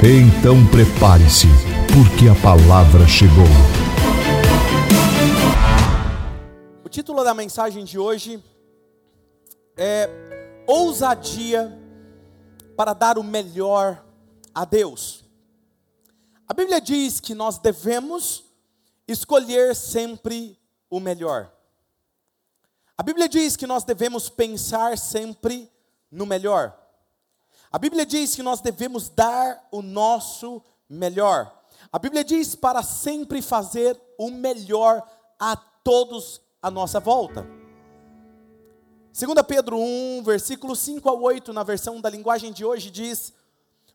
Então prepare-se, porque a palavra chegou. O título da mensagem de hoje é Ousadia para dar o melhor a Deus. A Bíblia diz que nós devemos escolher sempre o melhor. A Bíblia diz que nós devemos pensar sempre no melhor. A Bíblia diz que nós devemos dar o nosso melhor. A Bíblia diz para sempre fazer o melhor a todos à nossa volta. 2 Pedro 1, versículo 5 a 8, na versão da linguagem de hoje, diz: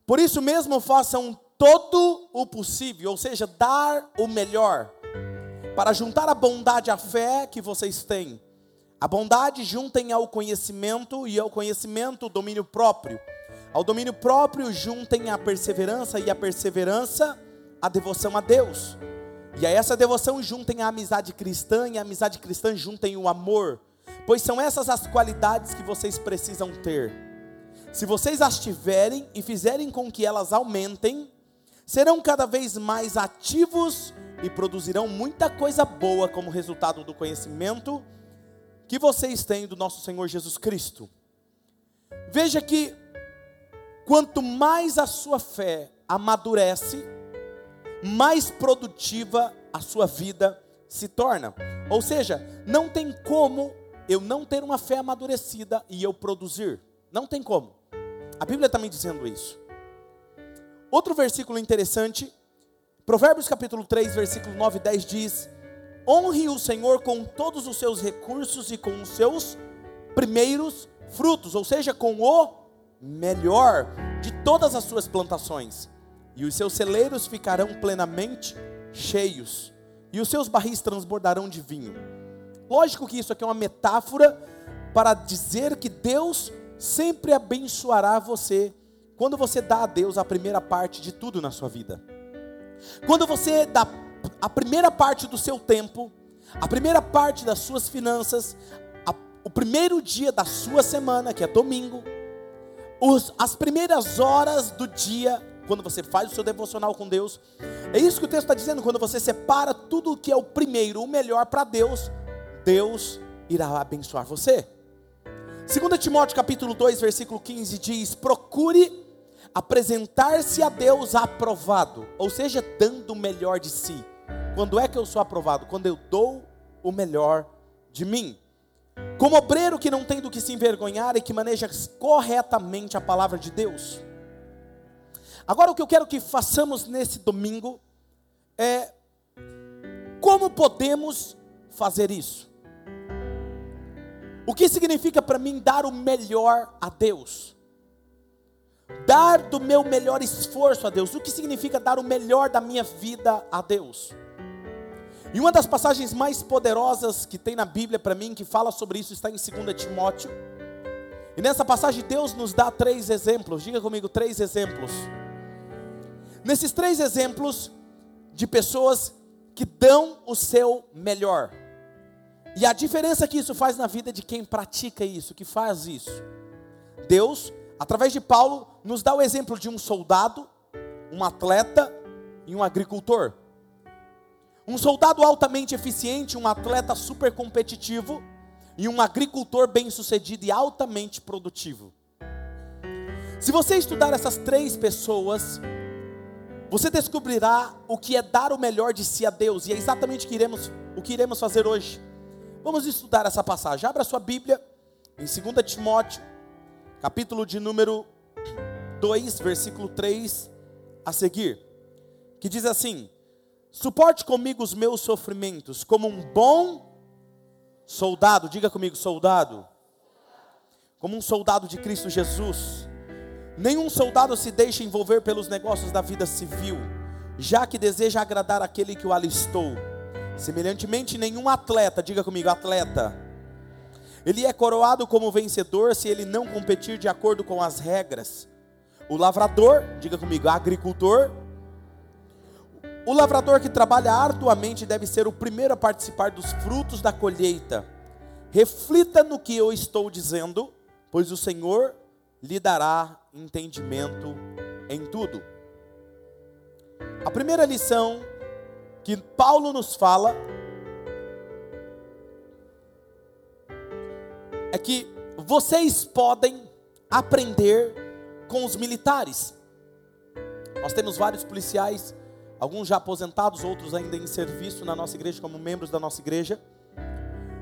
Por isso mesmo façam todo o possível, ou seja, dar o melhor, para juntar a bondade à fé que vocês têm. A bondade juntem ao conhecimento, e ao conhecimento o domínio próprio ao domínio próprio juntem a perseverança e a perseverança a devoção a Deus. E a essa devoção juntem a amizade cristã e a amizade cristã juntem o amor, pois são essas as qualidades que vocês precisam ter. Se vocês as tiverem e fizerem com que elas aumentem, serão cada vez mais ativos e produzirão muita coisa boa como resultado do conhecimento que vocês têm do nosso Senhor Jesus Cristo. Veja que Quanto mais a sua fé amadurece, mais produtiva a sua vida se torna. Ou seja, não tem como eu não ter uma fé amadurecida e eu produzir. Não tem como. A Bíblia está me dizendo isso. Outro versículo interessante, Provérbios capítulo 3, versículo 9 e 10 diz: Honre o Senhor com todos os seus recursos e com os seus primeiros frutos, ou seja, com o melhor de todas as suas plantações, e os seus celeiros ficarão plenamente cheios, e os seus barris transbordarão de vinho. Lógico que isso aqui é uma metáfora para dizer que Deus sempre abençoará você quando você dá a Deus a primeira parte de tudo na sua vida. Quando você dá a primeira parte do seu tempo, a primeira parte das suas finanças, a, o primeiro dia da sua semana, que é domingo, os, as primeiras horas do dia, quando você faz o seu devocional com Deus, é isso que o texto está dizendo, quando você separa tudo o que é o primeiro, o melhor para Deus, Deus irá abençoar você. 2 Timóteo capítulo 2, versículo 15 diz: procure apresentar-se a Deus aprovado, ou seja, dando o melhor de si. Quando é que eu sou aprovado? Quando eu dou o melhor de mim. Como obreiro que não tem do que se envergonhar e que maneja corretamente a palavra de Deus. Agora o que eu quero que façamos nesse domingo é como podemos fazer isso? O que significa para mim dar o melhor a Deus? Dar do meu melhor esforço a Deus. O que significa dar o melhor da minha vida a Deus? E uma das passagens mais poderosas que tem na Bíblia para mim, que fala sobre isso, está em 2 Timóteo. E nessa passagem Deus nos dá três exemplos. Diga comigo, três exemplos. Nesses três exemplos de pessoas que dão o seu melhor. E a diferença que isso faz na vida de quem pratica isso, que faz isso. Deus, através de Paulo, nos dá o exemplo de um soldado, um atleta e um agricultor. Um soldado altamente eficiente, um atleta super competitivo e um agricultor bem-sucedido e altamente produtivo. Se você estudar essas três pessoas, você descobrirá o que é dar o melhor de si a Deus, e é exatamente o que iremos, o que iremos fazer hoje. Vamos estudar essa passagem. Abra sua Bíblia em 2 Timóteo, capítulo de número 2, versículo 3 a seguir, que diz assim: Suporte comigo os meus sofrimentos, como um bom soldado, diga comigo, soldado. Como um soldado de Cristo Jesus. Nenhum soldado se deixa envolver pelos negócios da vida civil, já que deseja agradar aquele que o alistou. Semelhantemente, nenhum atleta, diga comigo, atleta, ele é coroado como vencedor se ele não competir de acordo com as regras. O lavrador, diga comigo, agricultor, o lavrador que trabalha arduamente deve ser o primeiro a participar dos frutos da colheita. Reflita no que eu estou dizendo, pois o Senhor lhe dará entendimento em tudo. A primeira lição que Paulo nos fala é que vocês podem aprender com os militares. Nós temos vários policiais alguns já aposentados, outros ainda em serviço na nossa igreja, como membros da nossa igreja.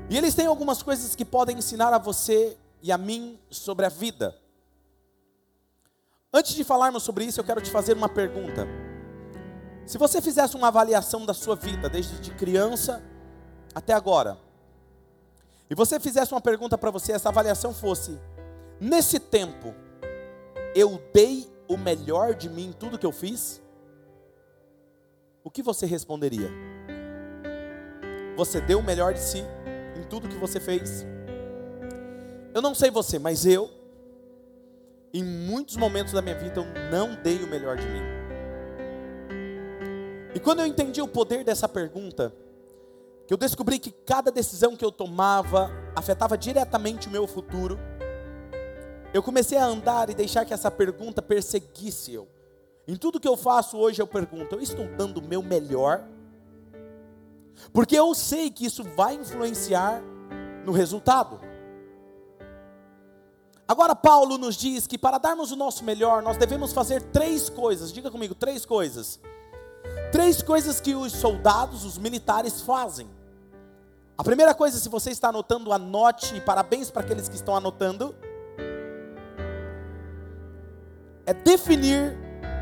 E eles têm algumas coisas que podem ensinar a você e a mim sobre a vida. Antes de falarmos sobre isso, eu quero te fazer uma pergunta. Se você fizesse uma avaliação da sua vida, desde criança até agora, e você fizesse uma pergunta para você, essa avaliação fosse: nesse tempo, eu dei o melhor de mim em tudo que eu fiz? O que você responderia? Você deu o melhor de si em tudo que você fez? Eu não sei você, mas eu, em muitos momentos da minha vida, eu não dei o melhor de mim. E quando eu entendi o poder dessa pergunta, que eu descobri que cada decisão que eu tomava afetava diretamente o meu futuro, eu comecei a andar e deixar que essa pergunta perseguisse eu. Em tudo que eu faço hoje eu pergunto: eu estou dando o meu melhor? Porque eu sei que isso vai influenciar no resultado. Agora, Paulo nos diz que para darmos o nosso melhor, nós devemos fazer três coisas. Diga comigo, três coisas. Três coisas que os soldados, os militares fazem. A primeira coisa, se você está anotando, anote, e parabéns para aqueles que estão anotando, é definir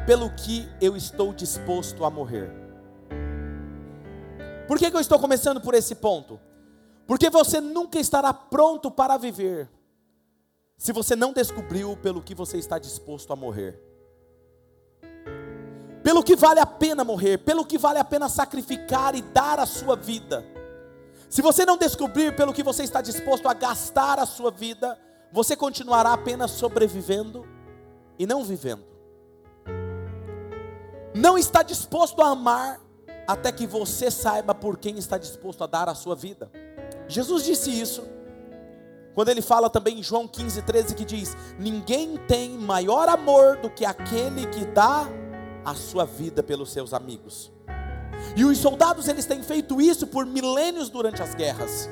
pelo que eu estou disposto a morrer. Por que, que eu estou começando por esse ponto? Porque você nunca estará pronto para viver se você não descobriu pelo que você está disposto a morrer. Pelo que vale a pena morrer, pelo que vale a pena sacrificar e dar a sua vida. Se você não descobrir pelo que você está disposto a gastar a sua vida, você continuará apenas sobrevivendo e não vivendo não está disposto a amar até que você saiba por quem está disposto a dar a sua vida. Jesus disse isso quando ele fala também em João 15, 13, que diz: Ninguém tem maior amor do que aquele que dá a sua vida pelos seus amigos. E os soldados eles têm feito isso por milênios durante as guerras.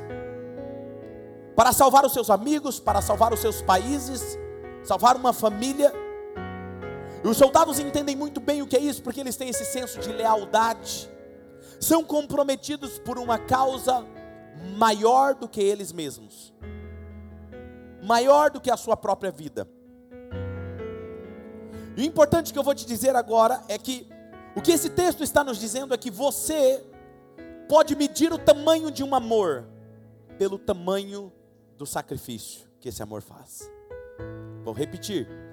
Para salvar os seus amigos, para salvar os seus países, salvar uma família. E os soldados entendem muito bem o que é isso, porque eles têm esse senso de lealdade. São comprometidos por uma causa maior do que eles mesmos, maior do que a sua própria vida. E o importante que eu vou te dizer agora é que o que esse texto está nos dizendo é que você pode medir o tamanho de um amor pelo tamanho do sacrifício que esse amor faz. Vou repetir.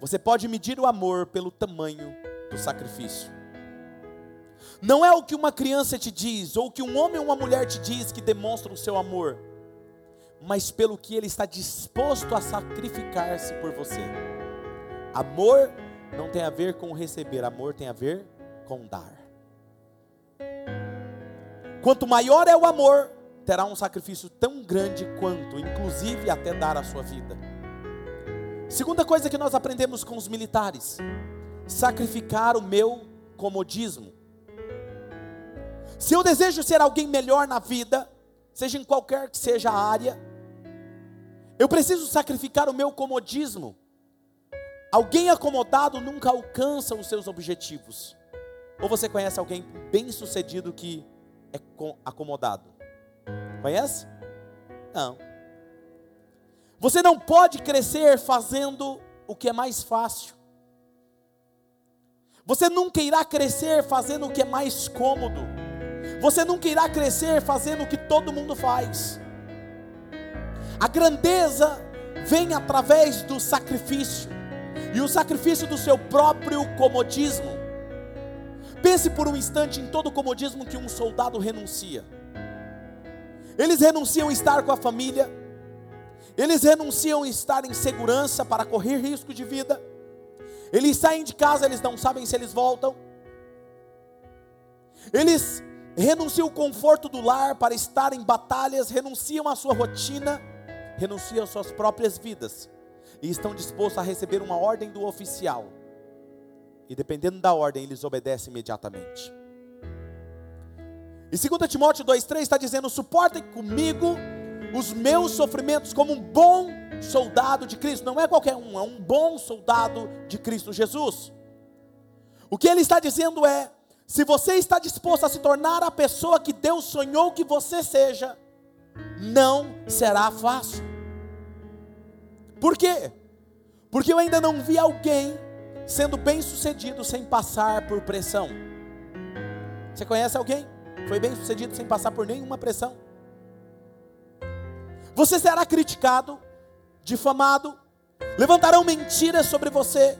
Você pode medir o amor pelo tamanho do sacrifício. Não é o que uma criança te diz, ou o que um homem ou uma mulher te diz que demonstra o seu amor, mas pelo que ele está disposto a sacrificar-se por você. Amor não tem a ver com receber, amor tem a ver com dar. Quanto maior é o amor, terá um sacrifício tão grande quanto, inclusive até dar a sua vida. Segunda coisa que nós aprendemos com os militares: sacrificar o meu comodismo. Se eu desejo ser alguém melhor na vida, seja em qualquer que seja a área, eu preciso sacrificar o meu comodismo. Alguém acomodado nunca alcança os seus objetivos. Ou você conhece alguém bem sucedido que é acomodado? Conhece? Não. Você não pode crescer fazendo o que é mais fácil. Você nunca irá crescer fazendo o que é mais cômodo. Você nunca irá crescer fazendo o que todo mundo faz. A grandeza vem através do sacrifício. e o sacrifício do seu próprio comodismo. Pense por um instante em todo o comodismo que um soldado renuncia. Eles renunciam a estar com a família, eles renunciam a estar em segurança para correr risco de vida. Eles saem de casa, eles não sabem se eles voltam. Eles renunciam ao conforto do lar para estar em batalhas, renunciam à sua rotina, renunciam às suas próprias vidas e estão dispostos a receber uma ordem do oficial. E dependendo da ordem, eles obedecem imediatamente. E 2 Timóteo 2,3 está dizendo: suportem comigo os meus sofrimentos como um bom soldado de Cristo. Não é qualquer um, é um bom soldado de Cristo Jesus. O que ele está dizendo é: se você está disposto a se tornar a pessoa que Deus sonhou que você seja, não será fácil. Por quê? Porque eu ainda não vi alguém sendo bem sucedido sem passar por pressão. Você conhece alguém? Foi bem sucedido sem passar por nenhuma pressão? Você será criticado, difamado, levantarão mentiras sobre você.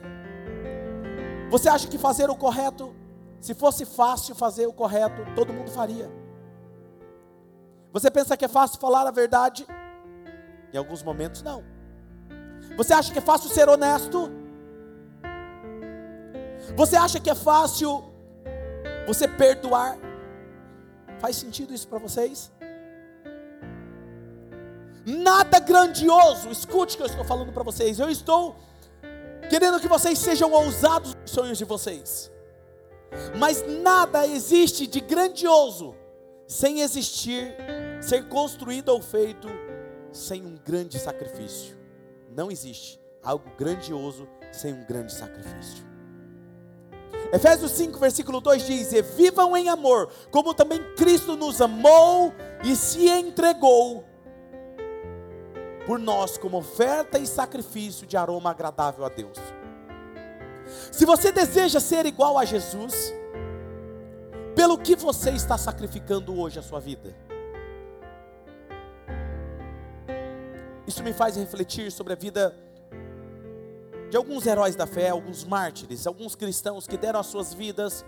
Você acha que fazer o correto, se fosse fácil fazer o correto, todo mundo faria. Você pensa que é fácil falar a verdade? Em alguns momentos, não. Você acha que é fácil ser honesto? Você acha que é fácil você perdoar? Faz sentido isso para vocês? Nada grandioso, escute o que eu estou falando para vocês. Eu estou querendo que vocês sejam ousados nos sonhos de vocês. Mas nada existe de grandioso sem existir, ser construído ou feito sem um grande sacrifício. Não existe algo grandioso sem um grande sacrifício. Efésios 5, versículo 2 diz: E vivam em amor, como também Cristo nos amou e se entregou por nós como oferta e sacrifício de aroma agradável a Deus. Se você deseja ser igual a Jesus, pelo que você está sacrificando hoje a sua vida? Isso me faz refletir sobre a vida de alguns heróis da fé, alguns mártires, alguns cristãos que deram as suas vidas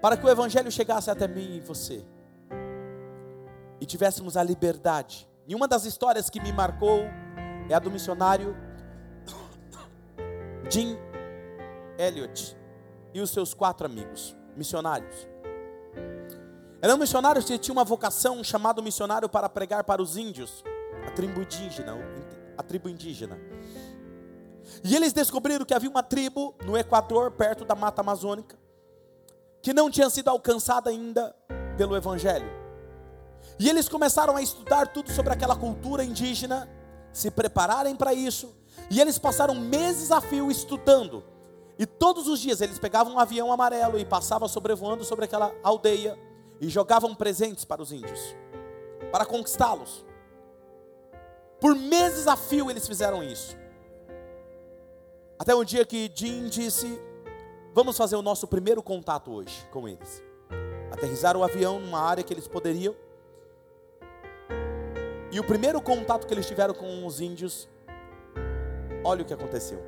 para que o Evangelho chegasse até mim e você e tivéssemos a liberdade. E uma das histórias que me marcou é a do missionário Jim Elliot e os seus quatro amigos, missionários. Eram missionários que tinham uma vocação chamado missionário para pregar para os índios a tribo indígena, a tribo indígena. E eles descobriram que havia uma tribo no Equador, perto da Mata Amazônica, que não tinha sido alcançada ainda pelo Evangelho. E eles começaram a estudar tudo sobre aquela cultura indígena, se prepararem para isso, e eles passaram meses a fio estudando. E todos os dias eles pegavam um avião amarelo e passavam sobrevoando sobre aquela aldeia e jogavam presentes para os índios, para conquistá-los. Por meses a fio eles fizeram isso. Até um dia que Jim disse: Vamos fazer o nosso primeiro contato hoje com eles. Aterrizaram o avião numa área que eles poderiam. E o primeiro contato que eles tiveram com os índios, olha o que aconteceu.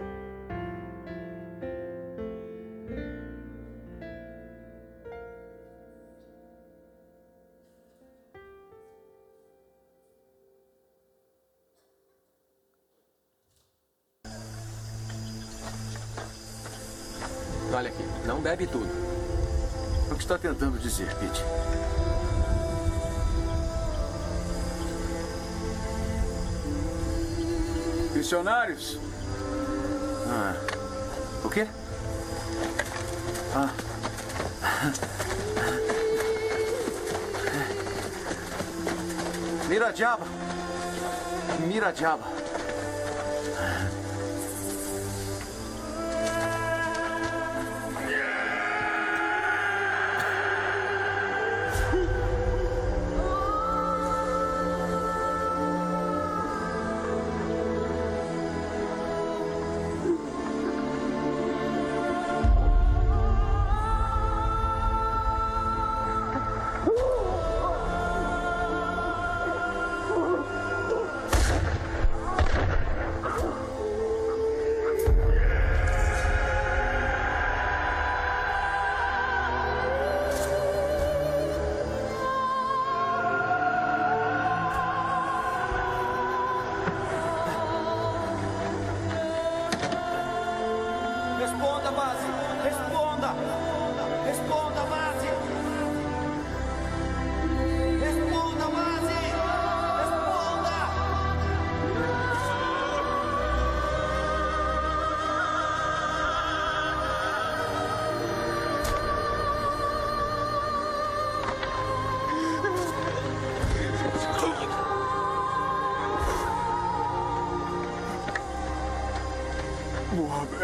Olha aqui, não bebe tudo. O que está tentando dizer, Pete? Missionários? Ah. O quê? Ah.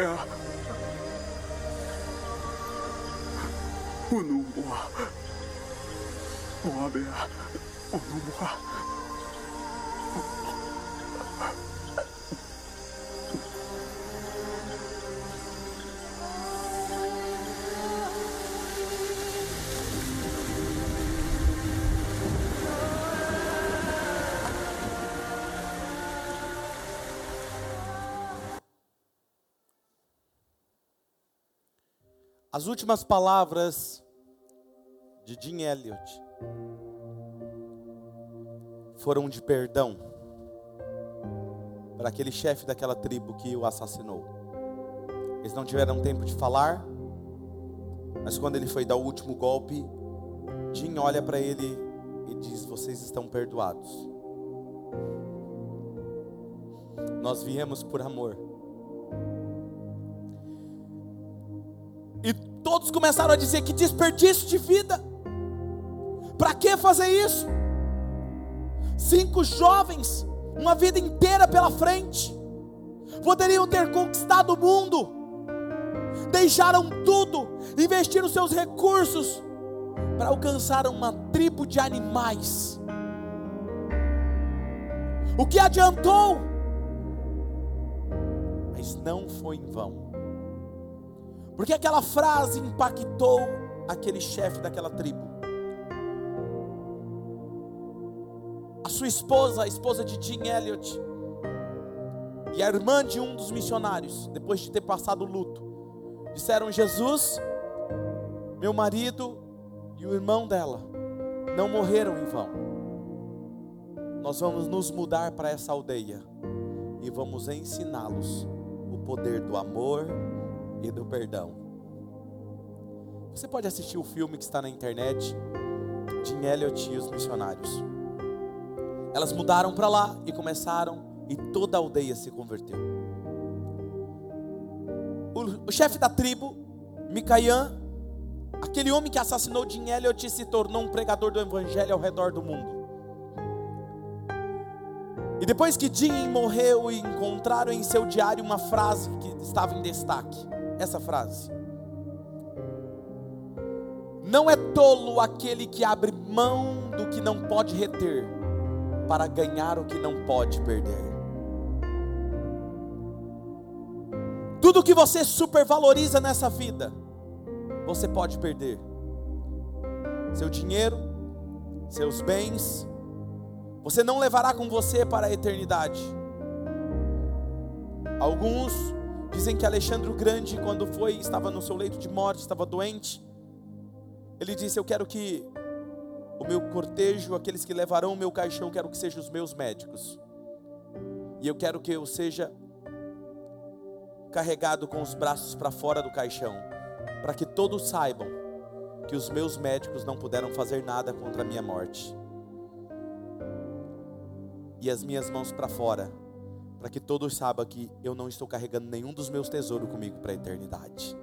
哎啊不能活啊我的呀 As últimas palavras de Jim Elliot foram de perdão para aquele chefe daquela tribo que o assassinou. Eles não tiveram tempo de falar, mas quando ele foi dar o último golpe, Jim olha para ele e diz: Vocês estão perdoados. Nós viemos por amor. E todos começaram a dizer que desperdício de vida. Para que fazer isso? Cinco jovens, uma vida inteira pela frente, poderiam ter conquistado o mundo, deixaram tudo, investiram seus recursos para alcançar uma tribo de animais. O que adiantou? Mas não foi em vão. Porque aquela frase impactou aquele chefe daquela tribo. A sua esposa, a esposa de Jim Elliot, e a irmã de um dos missionários, depois de ter passado o luto, disseram: Jesus, meu marido e o irmão dela não morreram em vão. Nós vamos nos mudar para essa aldeia e vamos ensiná-los o poder do amor e do perdão. Você pode assistir o filme que está na internet, de Elliot e os missionários. Elas mudaram para lá e começaram, e toda a aldeia se converteu. O, o chefe da tribo, Micaian, aquele homem que assassinou Jim Elliot, se tornou um pregador do evangelho ao redor do mundo. E depois que Jim morreu, encontraram em seu diário uma frase que estava em destaque essa frase. Não é tolo aquele que abre mão do que não pode reter, para ganhar o que não pode perder. Tudo que você supervaloriza nessa vida, você pode perder. Seu dinheiro, seus bens, você não levará com você para a eternidade. Alguns Dizem que Alexandre o Grande, quando foi, estava no seu leito de morte, estava doente. Ele disse: Eu quero que o meu cortejo, aqueles que levarão o meu caixão, quero que sejam os meus médicos. E eu quero que eu seja carregado com os braços para fora do caixão, para que todos saibam que os meus médicos não puderam fazer nada contra a minha morte. E as minhas mãos para fora, para que todos saibam que eu não estou carregando nenhum dos meus tesouros comigo para a eternidade.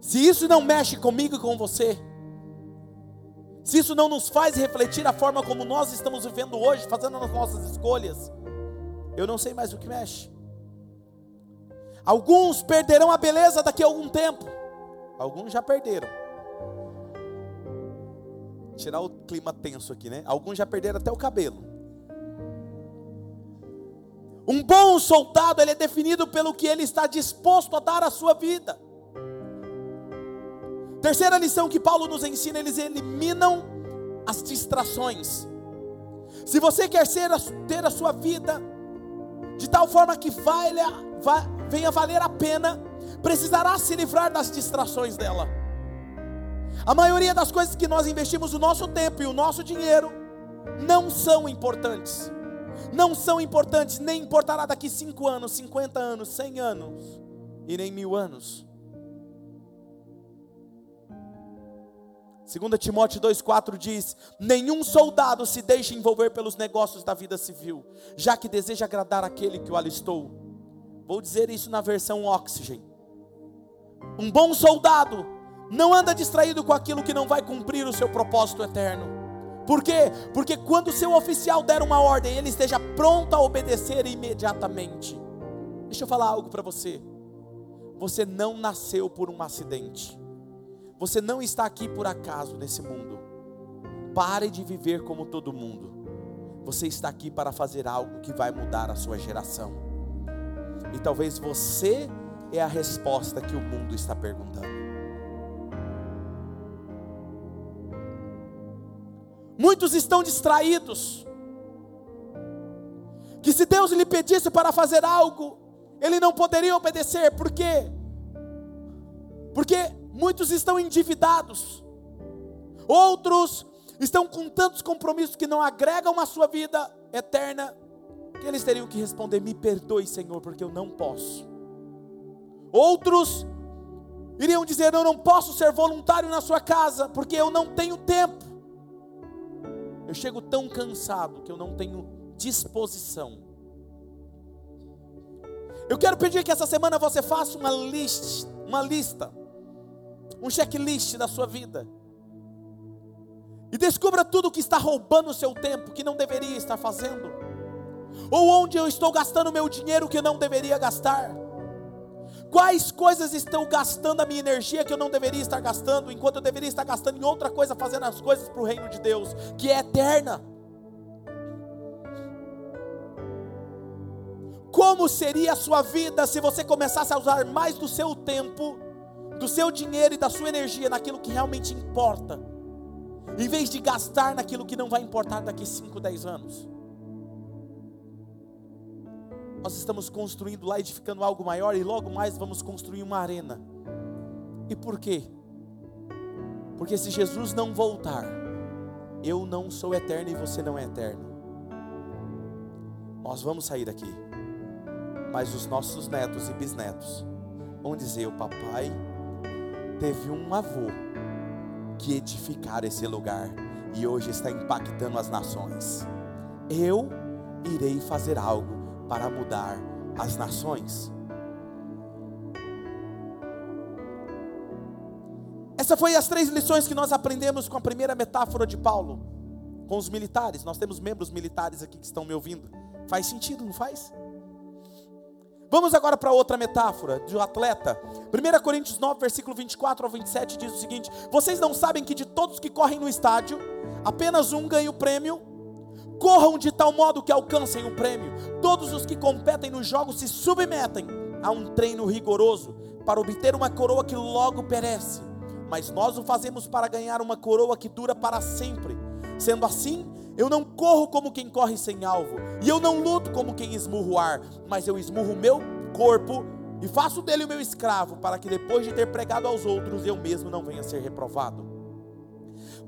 Se isso não mexe comigo e com você, se isso não nos faz refletir a forma como nós estamos vivendo hoje, fazendo as nossas escolhas, eu não sei mais o que mexe. Alguns perderão a beleza daqui a algum tempo, alguns já perderam. Tirar o clima tenso aqui, né? Alguns já perderam até o cabelo. Um bom soldado, ele é definido pelo que ele está disposto a dar à sua vida. Terceira lição que Paulo nos ensina, eles eliminam as distrações. Se você quer ser, ter a sua vida de tal forma que vai, vai, venha valer a pena, precisará se livrar das distrações dela. A maioria das coisas que nós investimos o nosso tempo e o nosso dinheiro não são importantes não são importantes, nem importará daqui 5 anos, 50 anos, 100 anos e nem mil anos. 2 Timóteo 2,4 diz: Nenhum soldado se deixa envolver pelos negócios da vida civil, já que deseja agradar aquele que o alistou. Vou dizer isso na versão Oxygen. Um bom soldado não anda distraído com aquilo que não vai cumprir o seu propósito eterno. Por quê? Porque quando o seu oficial der uma ordem, ele esteja pronto a obedecer imediatamente. Deixa eu falar algo para você. Você não nasceu por um acidente. Você não está aqui por acaso nesse mundo. Pare de viver como todo mundo. Você está aqui para fazer algo que vai mudar a sua geração. E talvez você é a resposta que o mundo está perguntando. Muitos estão distraídos. Que se Deus lhe pedisse para fazer algo, ele não poderia obedecer, por quê? Porque muitos estão endividados, outros estão com tantos compromissos que não agregam a sua vida eterna, que eles teriam que responder: Me perdoe, Senhor, porque eu não posso. Outros iriam dizer: Eu não posso ser voluntário na sua casa, porque eu não tenho tempo. Eu chego tão cansado que eu não tenho disposição. Eu quero pedir que essa semana você faça uma lista, uma lista, um checklist da sua vida. E descubra tudo que está roubando o seu tempo, que não deveria estar fazendo. Ou onde eu estou gastando meu dinheiro que eu não deveria gastar. Quais coisas estão gastando a minha energia que eu não deveria estar gastando, enquanto eu deveria estar gastando em outra coisa, fazendo as coisas para o reino de Deus, que é eterna. Como seria a sua vida se você começasse a usar mais do seu tempo, do seu dinheiro e da sua energia naquilo que realmente importa, em vez de gastar naquilo que não vai importar daqui 5, 10 anos? Nós estamos construindo lá, edificando algo maior e logo mais vamos construir uma arena. E por quê? Porque se Jesus não voltar, eu não sou eterno e você não é eterno. Nós vamos sair daqui, mas os nossos netos e bisnetos vão dizer: o papai teve um avô que edificar esse lugar e hoje está impactando as nações. Eu irei fazer algo para mudar as nações. Essa foi as três lições que nós aprendemos com a primeira metáfora de Paulo, com os militares. Nós temos membros militares aqui que estão me ouvindo. Faz sentido, não faz? Vamos agora para outra metáfora de um atleta. 1 Coríntios 9, versículo 24 ao 27 diz o seguinte: Vocês não sabem que de todos que correm no estádio, apenas um ganha o prêmio? Corram de tal modo que alcancem o prêmio. Todos os que competem nos jogos se submetem a um treino rigoroso para obter uma coroa que logo perece. Mas nós o fazemos para ganhar uma coroa que dura para sempre. Sendo assim, eu não corro como quem corre sem alvo, e eu não luto como quem esmurra o ar, mas eu esmurro o meu corpo e faço dele o meu escravo, para que depois de ter pregado aos outros, eu mesmo não venha a ser reprovado.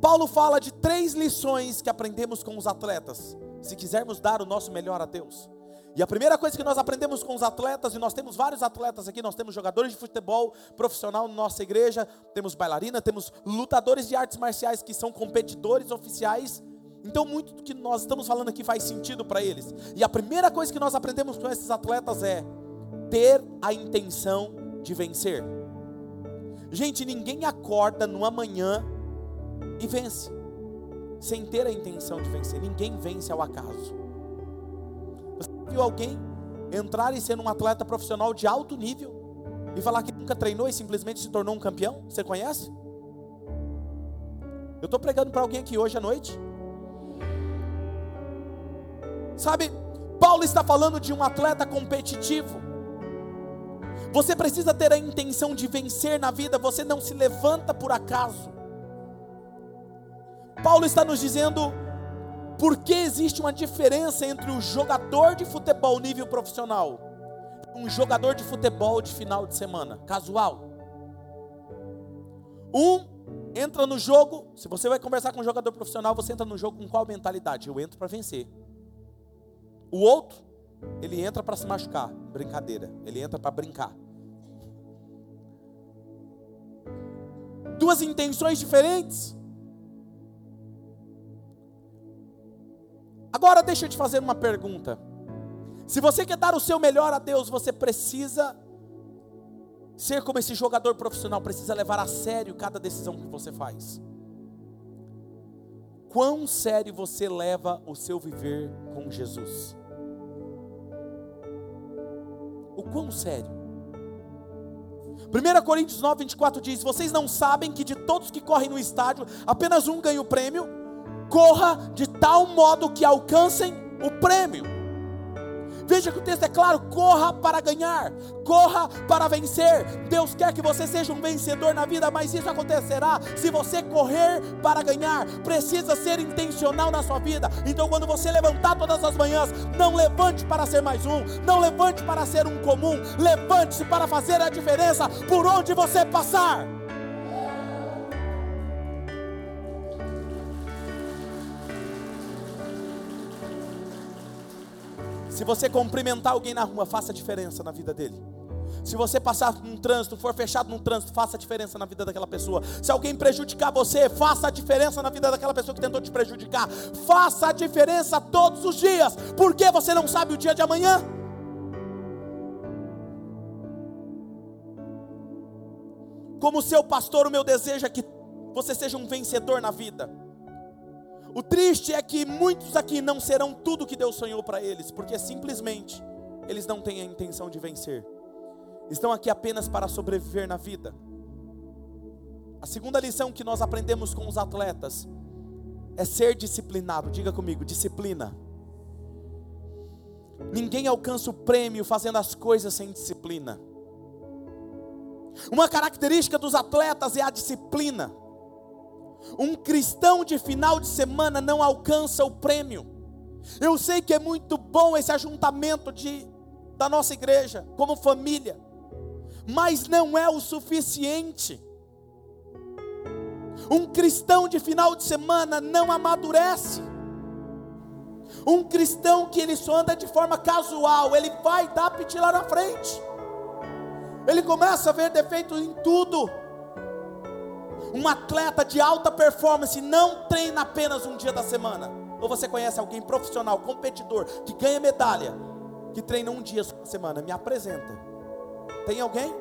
Paulo fala de três lições que aprendemos com os atletas, se quisermos dar o nosso melhor a Deus. E a primeira coisa que nós aprendemos com os atletas, e nós temos vários atletas aqui, nós temos jogadores de futebol profissional na nossa igreja, temos bailarina, temos lutadores de artes marciais que são competidores oficiais. Então, muito do que nós estamos falando aqui faz sentido para eles. E a primeira coisa que nós aprendemos com esses atletas é ter a intenção de vencer. Gente, ninguém acorda numa manhã e vence, sem ter a intenção de vencer. Ninguém vence ao acaso. Você viu alguém entrar e ser um atleta profissional de alto nível e falar que nunca treinou e simplesmente se tornou um campeão? Você conhece? Eu estou pregando para alguém aqui hoje à noite. Sabe, Paulo está falando de um atleta competitivo. Você precisa ter a intenção de vencer na vida, você não se levanta por acaso. Paulo está nos dizendo por que existe uma diferença entre o jogador de futebol nível profissional e um jogador de futebol de final de semana, casual. Um entra no jogo, se você vai conversar com um jogador profissional, você entra no jogo com qual mentalidade? Eu entro para vencer. O outro, ele entra para se machucar, brincadeira, ele entra para brincar. Duas intenções diferentes. Agora deixa eu te fazer uma pergunta. Se você quer dar o seu melhor a Deus, você precisa ser como esse jogador profissional, precisa levar a sério cada decisão que você faz. Quão sério você leva o seu viver com Jesus? o quão sério. 1 Coríntios 9, 24 diz: Vocês não sabem que de todos que correm no estádio, apenas um ganha o prêmio? Corra de tal modo que alcancem o prêmio. Veja que o texto é claro: corra para ganhar, corra para vencer. Deus quer que você seja um vencedor na vida, mas isso acontecerá se você correr para ganhar. Precisa ser intencional na sua vida. Então, quando você levantar todas as manhãs, não levante para ser mais um, não levante para ser um comum, levante-se para fazer a diferença por onde você passar. Se você cumprimentar alguém na rua, faça diferença na vida dele. Se você passar num trânsito, for fechado num trânsito, faça diferença na vida daquela pessoa. Se alguém prejudicar você, faça a diferença na vida daquela pessoa que tentou te prejudicar. Faça a diferença todos os dias. Porque você não sabe o dia de amanhã? Como seu pastor, o meu desejo é que você seja um vencedor na vida. O triste é que muitos aqui não serão tudo que Deus sonhou para eles, porque simplesmente eles não têm a intenção de vencer. Estão aqui apenas para sobreviver na vida. A segunda lição que nós aprendemos com os atletas é ser disciplinado. Diga comigo, disciplina. Ninguém alcança o prêmio fazendo as coisas sem disciplina. Uma característica dos atletas é a disciplina. Um cristão de final de semana não alcança o prêmio. Eu sei que é muito bom esse ajuntamento de, da nossa igreja, como família, mas não é o suficiente. Um cristão de final de semana não amadurece. Um cristão que ele só anda de forma casual, ele vai dar piti lá na frente. Ele começa a ver defeito em tudo. Um atleta de alta performance não treina apenas um dia da semana. Ou você conhece alguém profissional, competidor, que ganha medalha, que treina um dia da semana? Me apresenta. Tem alguém?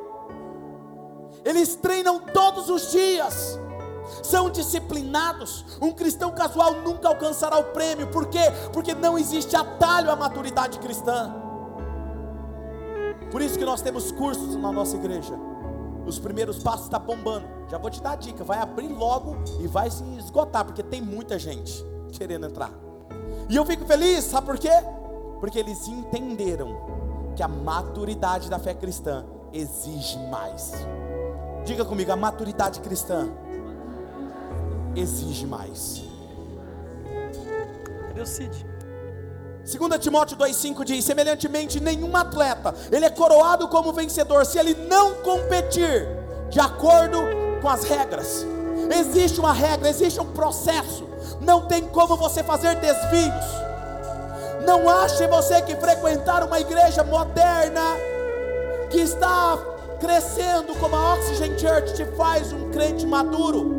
Eles treinam todos os dias. São disciplinados. Um cristão casual nunca alcançará o prêmio. Por quê? Porque não existe atalho à maturidade cristã. Por isso que nós temos cursos na nossa igreja os primeiros passos está bombando. Já vou te dar a dica, vai abrir logo e vai se esgotar, porque tem muita gente querendo entrar. E eu fico feliz, sabe por quê? Porque eles entenderam que a maturidade da fé cristã exige mais. Diga comigo, a maturidade cristã exige mais. Cadê o Cid? 2 Timóteo 2,5 diz: semelhantemente, nenhum atleta ele é coroado como vencedor se ele não competir de acordo com as regras. Existe uma regra, existe um processo, não tem como você fazer desvios. Não ache você que frequentar uma igreja moderna que está crescendo como a Oxygen Church te faz um crente maduro.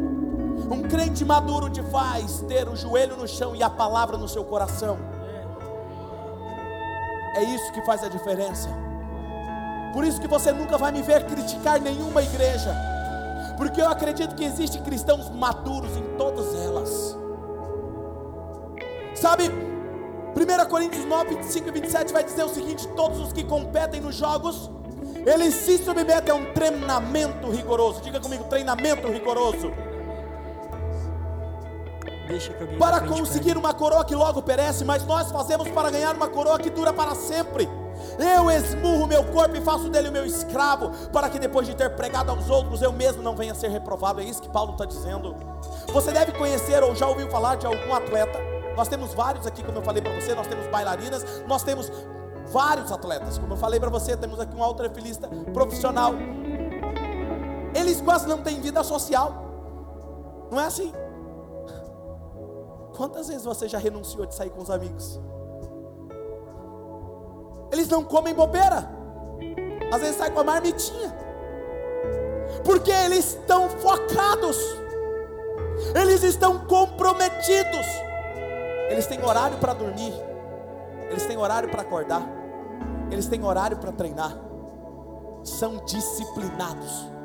Um crente maduro te faz ter o joelho no chão e a palavra no seu coração. É isso que faz a diferença. Por isso que você nunca vai me ver criticar nenhuma igreja, porque eu acredito que existem cristãos maduros em todas elas. Sabe, 1 Coríntios 9, 25 e 27 vai dizer o seguinte: todos os que competem nos jogos, eles se submetem a um treinamento rigoroso. Diga comigo, treinamento rigoroso para conseguir uma coroa que logo perece, mas nós fazemos para ganhar uma coroa que dura para sempre. Eu esmurro meu corpo e faço dele o meu escravo, para que depois de ter pregado aos outros, eu mesmo não venha ser reprovado. É isso que Paulo está dizendo. Você deve conhecer ou já ouviu falar de algum atleta. Nós temos vários aqui, como eu falei para você, nós temos bailarinas, nós temos vários atletas. Como eu falei para você, temos aqui um alterofilista profissional. Eles quase não têm vida social. Não é assim? Quantas vezes você já renunciou de sair com os amigos? Eles não comem bobeira. Às vezes sai com a marmitinha. Porque eles estão focados. Eles estão comprometidos. Eles têm horário para dormir. Eles têm horário para acordar. Eles têm horário para treinar. São disciplinados.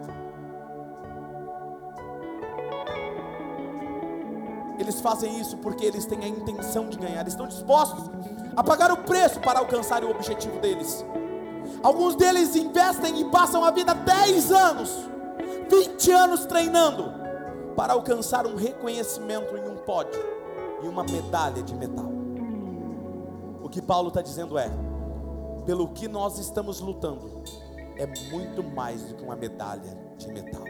Eles fazem isso porque eles têm a intenção de ganhar, eles estão dispostos a pagar o preço para alcançar o objetivo deles. Alguns deles investem e passam a vida 10 anos, 20 anos treinando para alcançar um reconhecimento em um pódio e uma medalha de metal. O que Paulo está dizendo é: pelo que nós estamos lutando, é muito mais do que uma medalha de metal,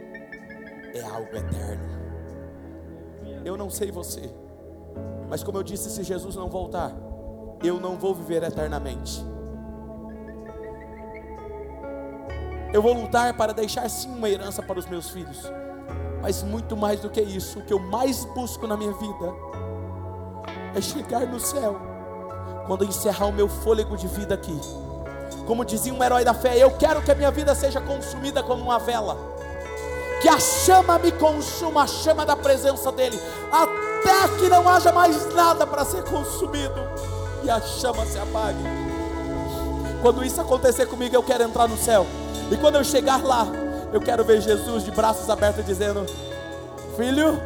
é algo eterno. Eu não sei você, mas como eu disse, se Jesus não voltar, eu não vou viver eternamente. Eu vou lutar para deixar sim uma herança para os meus filhos, mas muito mais do que isso, o que eu mais busco na minha vida é chegar no céu, quando encerrar o meu fôlego de vida aqui. Como dizia um herói da fé, eu quero que a minha vida seja consumida como uma vela, que a chama me consuma, a chama da presença dEle, até que não haja mais nada para ser consumido e a chama se apague. Quando isso acontecer comigo, eu quero entrar no céu. E quando eu chegar lá, eu quero ver Jesus de braços abertos dizendo: Filho,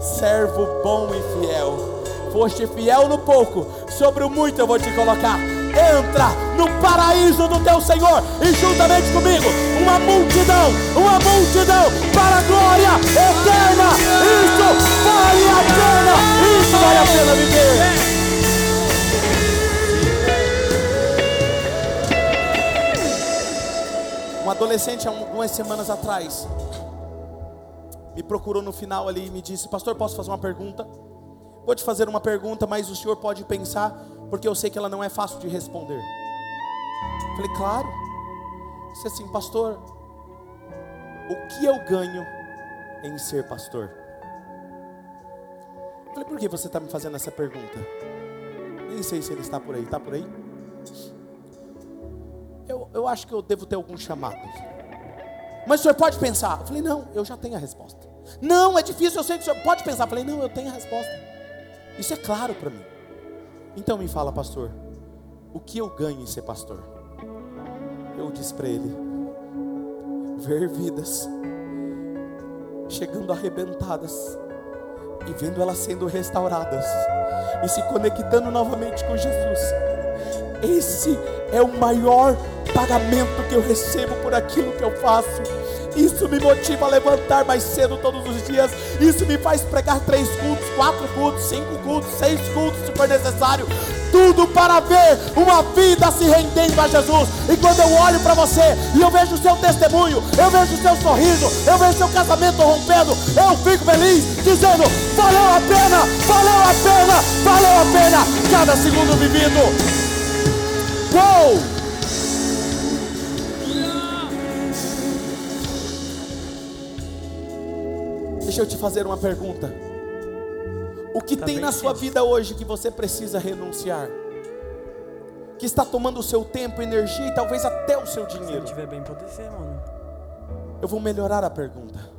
servo bom e fiel. Foste fiel no pouco, sobre o muito eu vou te colocar. Entra no paraíso do teu Senhor e juntamente comigo uma multidão, uma multidão para a glória eterna. Isso vale a pena, isso vale a pena viver. Um adolescente, há semanas atrás, me procurou no final ali e me disse: Pastor, posso fazer uma pergunta? Vou te fazer uma pergunta, mas o senhor pode pensar, porque eu sei que ela não é fácil de responder. Falei, claro. Disse assim, pastor, o que eu ganho em ser pastor? Falei, por que você está me fazendo essa pergunta? Nem sei se ele está por aí, está por aí? eu, eu acho que eu devo ter algum chamado. Mas o senhor pode pensar? Eu falei, não, eu já tenho a resposta. Não, é difícil, eu sei que o senhor pode pensar. Eu falei, não, eu tenho a resposta. Isso é claro para mim. Então me fala, pastor, o que eu ganho em ser pastor? Eu disse para ele: ver vidas chegando arrebentadas e vendo elas sendo restauradas e se conectando novamente com Jesus. Esse é o maior pagamento que eu recebo por aquilo que eu faço. Isso me motiva a levantar mais cedo todos os dias. Isso me faz pregar três cultos, quatro cultos, cinco cultos, seis cultos, se for necessário. Tudo para ver uma vida se rendendo a Jesus. E quando eu olho para você e eu vejo o seu testemunho, eu vejo o seu sorriso, eu vejo o seu casamento rompendo, eu fico feliz, dizendo: valeu a pena, valeu a pena, valeu a pena cada segundo vivido. Uou! Deixa eu te fazer uma pergunta. O que Tá tem na sua vida hoje que você precisa renunciar? Que está tomando o seu tempo, energia e talvez até o seu Se dinheiro? ele tiver bem, pode ser, mano. Eu vou melhorar a pergunta.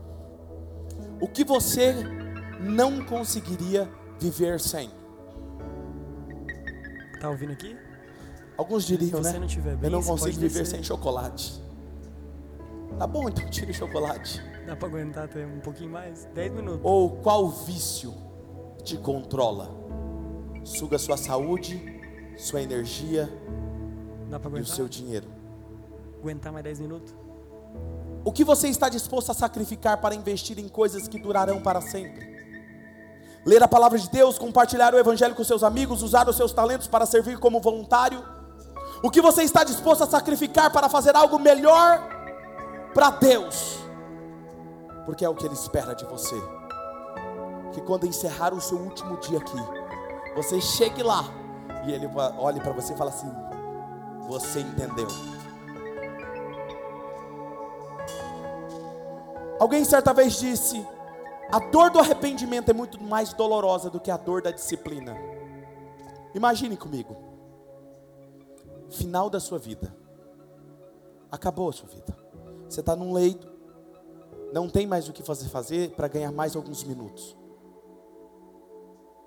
O que você não conseguiria viver sem? Tá ouvindo aqui? Alguns diriam, Se você né? não bem, Eu não consigo viver sem chocolate. Tá bom, então tire o chocolate. Dá pra aguentar até um pouquinho mais? 10 minutos. Ou qual vício te controla? Suga sua saúde, sua energia e o seu dinheiro. Aguentar mais 10 minutos? O que você está disposto a sacrificar para investir em coisas que durarão para sempre? Ler a palavra de Deus, compartilhar o evangelho com seus amigos, usar os seus talentos para servir como voluntário? O que você está disposto a sacrificar para fazer algo melhor para Deus? Porque é o que Ele espera de você. Que quando encerrar o seu último dia aqui, você chegue lá e Ele olhe para você e fale assim: Você entendeu? Alguém certa vez disse: a dor do arrependimento é muito mais dolorosa do que a dor da disciplina. Imagine comigo. Final da sua vida. Acabou a sua vida. Você está num leito. Não tem mais o que fazer fazer para ganhar mais alguns minutos.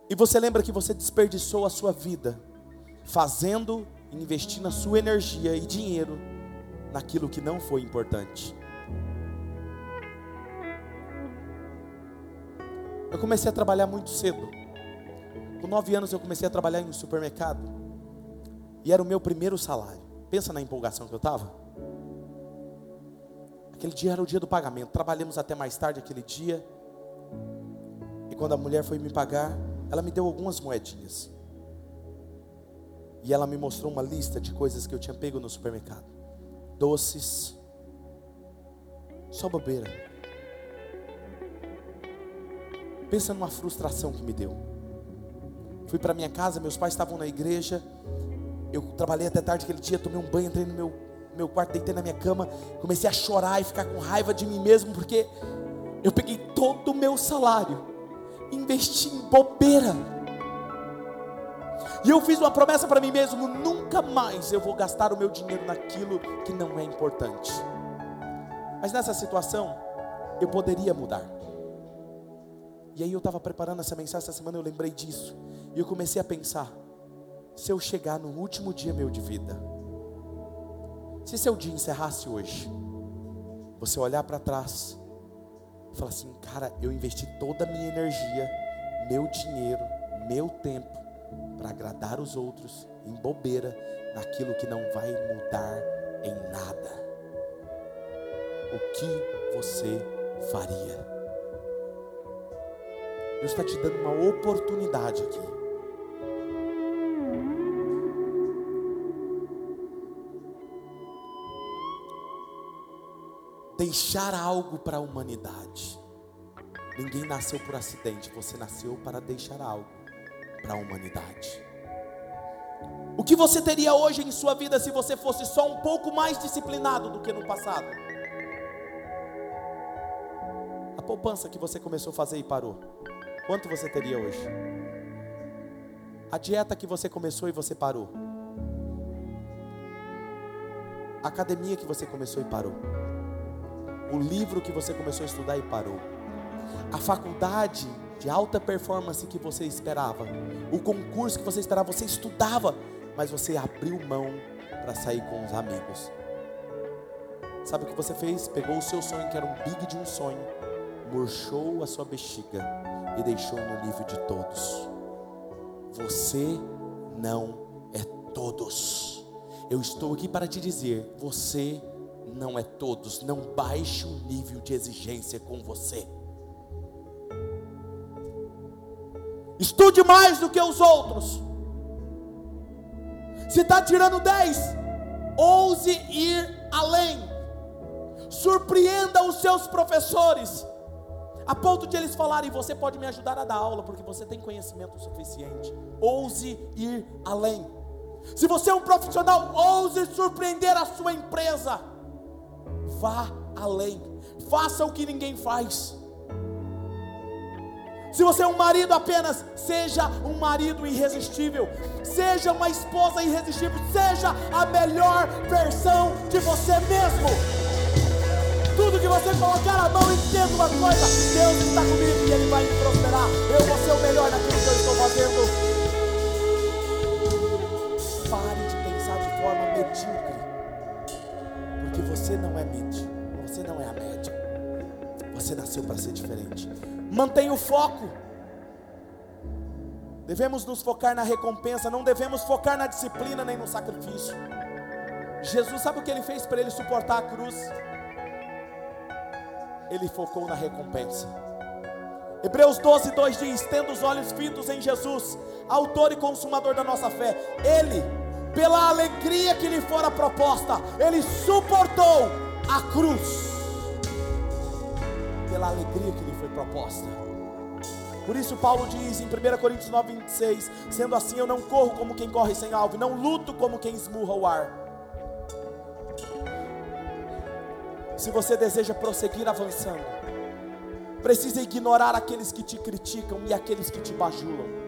E você lembra que você desperdiçou a sua vida fazendo investindo a sua energia e dinheiro naquilo que não foi importante. Eu comecei a trabalhar muito cedo. Com nove anos eu comecei a trabalhar em um supermercado. E era o meu primeiro salário. Pensa na empolgação que eu estava. Aquele dia era o dia do pagamento. Trabalhamos até mais tarde aquele dia. E quando a mulher foi me pagar, ela me deu algumas moedinhas. E ela me mostrou uma lista de coisas que eu tinha pego no supermercado: doces, só bobeira. Pensa numa frustração que me deu. Fui para minha casa, meus pais estavam na igreja. Eu trabalhei até tarde aquele dia, tomei um banho, entrei no meu, meu quarto, deitei na minha cama, comecei a chorar e ficar com raiva de mim mesmo, porque eu peguei todo o meu salário, investi em bobeira. E eu fiz uma promessa para mim mesmo: nunca mais eu vou gastar o meu dinheiro naquilo que não é importante. Mas nessa situação, eu poderia mudar. E aí eu estava preparando essa mensagem essa semana, eu lembrei disso. E eu comecei a pensar: se eu chegar no último dia meu de vida, se seu dia encerrasse hoje, você olhar para trás falar assim, cara, eu investi toda a minha energia, meu dinheiro, meu tempo para agradar os outros em bobeira, naquilo que não vai mudar em nada. O que você faria? Deus está te dando uma oportunidade aqui. Deixar algo para a humanidade. Ninguém nasceu por acidente, você nasceu para deixar algo para a humanidade. O que você teria hoje em sua vida se você fosse só um pouco mais disciplinado do que no passado? A poupança que você começou a fazer e parou. Quanto você teria hoje? A dieta que você começou e você parou. A academia que você começou e parou. O livro que você começou a estudar e parou. A faculdade de alta performance que você esperava. O concurso que você esperava, você estudava, mas você abriu mão para sair com os amigos. Sabe o que você fez? Pegou o seu sonho, que era um big de um sonho, murchou a sua bexiga e deixou no nível de todos. Você não é todos. Eu estou aqui para te dizer: você não é todos. Não baixe o nível de exigência com você. Estude mais do que os outros. Se está tirando 10, ouse ir além. Surpreenda os seus professores a ponto de eles falarem: Você pode me ajudar a dar aula, porque você tem conhecimento suficiente. Ouse ir além. Se você é um profissional, ouse surpreender a sua empresa. Vá além. Faça o que ninguém faz. Se você é um marido apenas, seja um marido irresistível. Seja uma esposa irresistível. Seja a melhor versão de você mesmo. Tudo que você colocar a mão, entenda uma coisa: Deus está comigo e Ele vai me prosperar. Eu vou ser o melhor naquilo que eu estou fazendo. Pare de pensar de forma medíocre, porque você não é medíocre, você não é a média. Você nasceu para ser diferente. Mantenha o foco. Devemos nos focar na recompensa, não devemos focar na disciplina nem no sacrifício. Jesus, sabe o que ele fez para ele suportar a cruz? ele focou na recompensa. Hebreus 12, 2 diz: Tendo os olhos fitos em Jesus, Autor e Consumador da nossa fé, Ele, pela alegria que lhe fora proposta, Ele suportou a cruz, pela alegria que lhe foi proposta. Por isso, Paulo diz em 1 Coríntios 9, 26: Sendo assim, eu não corro como quem corre sem alvo, não luto como quem esmurra o ar Se você deseja prosseguir avançando, precisa ignorar aqueles que te criticam e aqueles que te bajulam.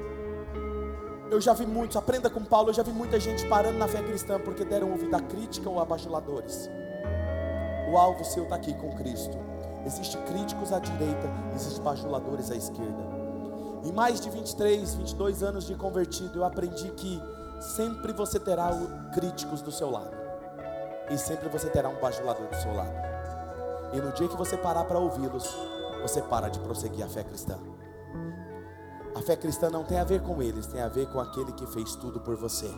Eu já vi muitos, aprenda com Paulo, eu já vi muita gente parando na fé cristã porque deram ouvido a crítica ou a bajuladores. O alvo seu está aqui com Cristo. Existem críticos à direita, existem bajuladores à esquerda. Em mais de 23, 22 anos de convertido, eu aprendi que sempre você terá críticos do seu lado. E sempre você terá um bajulador do seu lado. E no dia que você parar para ouvi-los, você para de prosseguir a fé cristã. A fé cristã não tem a ver com eles, tem a ver com aquele que fez tudo por você.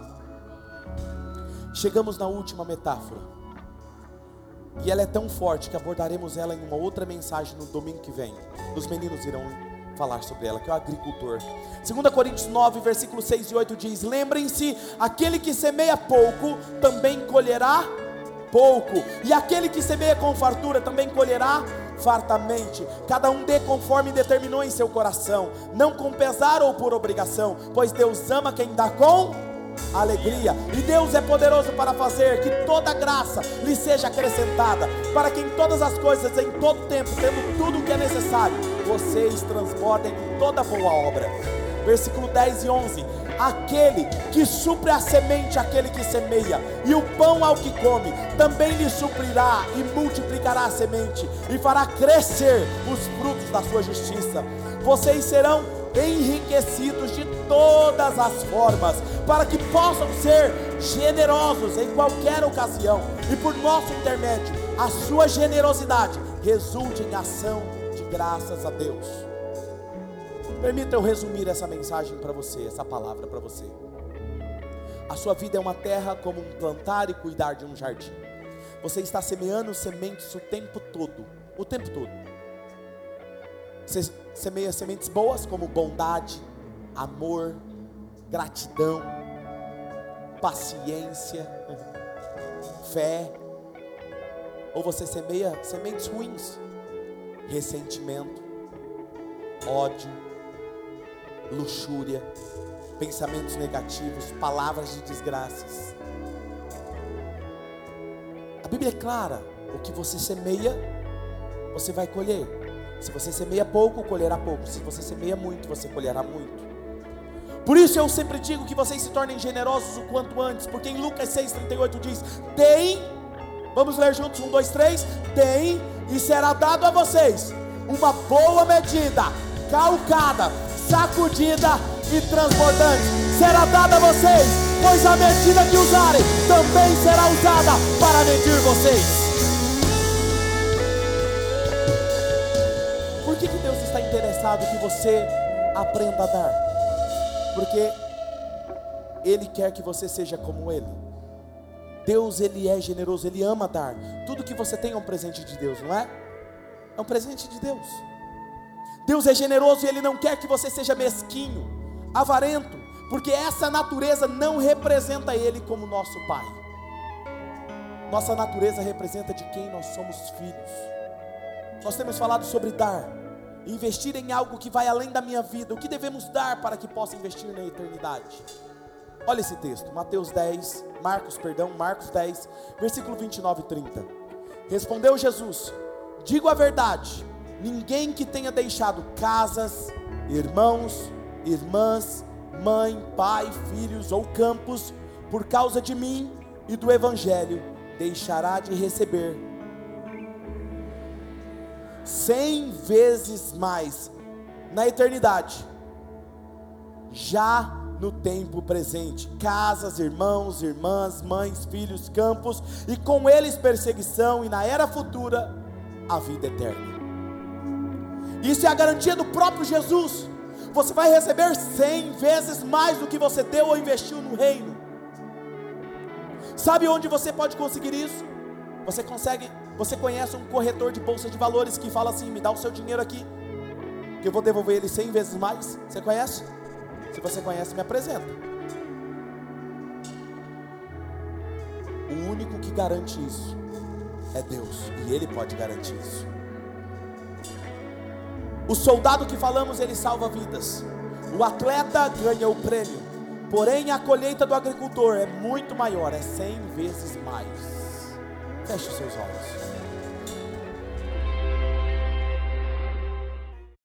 Chegamos na última metáfora. E ela é tão forte que abordaremos ela em uma outra mensagem no domingo que vem. Os meninos irão falar sobre ela, que é o agricultor. 2 Coríntios 9, versículos 6 e 8 diz: Lembrem-se, aquele que semeia pouco também colherá pouco, e aquele que semeia com fartura também colherá fartamente. Cada um dê conforme determinou em seu coração, não com pesar ou por obrigação, pois Deus ama quem dá com alegria. E Deus é poderoso para fazer que toda graça lhe seja acrescentada, para que em todas as coisas, em todo tempo, tendo tudo o que é necessário, vocês transbordem em toda boa obra. Versículo 10 e 11: Aquele que supre a semente àquele que semeia, e o pão ao que come, também lhe suprirá e multiplicará a semente, e fará crescer os frutos da sua justiça. Vocês serão enriquecidos de todas as formas, para que possam ser generosos em qualquer ocasião, e por nosso intermédio, a sua generosidade resulte em ação de graças a Deus. Permita eu resumir essa mensagem para você, essa palavra para você. A sua vida é uma terra como um plantar e cuidar de um jardim. Você está semeando sementes o tempo todo, o tempo todo. Você semeia sementes boas como bondade, amor, gratidão, paciência, fé. Ou você semeia sementes ruins, ressentimento, ódio, luxúria, pensamentos negativos, palavras de desgraças. A Bíblia é clara: o que você semeia, você vai colher. Se você semeia pouco, colherá pouco. Se você semeia muito, você colherá muito. Por isso eu sempre digo que vocês se tornem generosos o quanto antes, porque em Lucas 6,38 diz: Deem, vamos ler juntos, um, dois, três, deem, e será dado a vocês uma boa medida, calcada, sacudida e transbordante. Será dada a vocês, pois a medida que usarem também será usada para medir vocês. Por que, que Deus está interessado que você aprenda a dar? Porque Ele quer que você seja como Ele. Deus, Ele é generoso, Ele ama dar. Tudo que você tem é um presente de Deus, não é? É um presente de Deus. Deus é generoso e Ele não quer que você seja mesquinho, avarento, porque essa natureza não representa Ele como nosso Pai. Nossa natureza representa de quem nós somos filhos. Nós temos falado sobre dar, investir em algo que vai além da minha vida. O que devemos dar para que possa investir na eternidade? Olha esse texto, Mateus 10, Marcos, perdão, Marcos 10, versículo 29 e 30. Respondeu Jesus: Digo a verdade, ninguém que tenha deixado casas, irmãos, irmãs, mãe, pai, filhos ou campos, por causa de mim e do Evangelho, deixará de receber cem vezes mais na eternidade, já no tempo presente, casas, irmãos, irmãs, mães, filhos, campos, e com eles perseguição, e na era futura, a vida eterna. Isso é a garantia do próprio Jesus. Você vai receber cem vezes mais do que você deu ou investiu no reino. Sabe onde você pode conseguir isso? Você consegue, você conhece um corretor de bolsa de valores que fala assim: me dá o seu dinheiro aqui, que eu vou devolver ele cem vezes mais. Você conhece? Se você conhece, me apresenta. O único que garante isso é Deus, e Ele pode garantir isso. O soldado que falamos, ele salva vidas. O atleta ganha o prêmio. Porém, a colheita do agricultor é muito maior, é cem vezes mais. Feche seus olhos.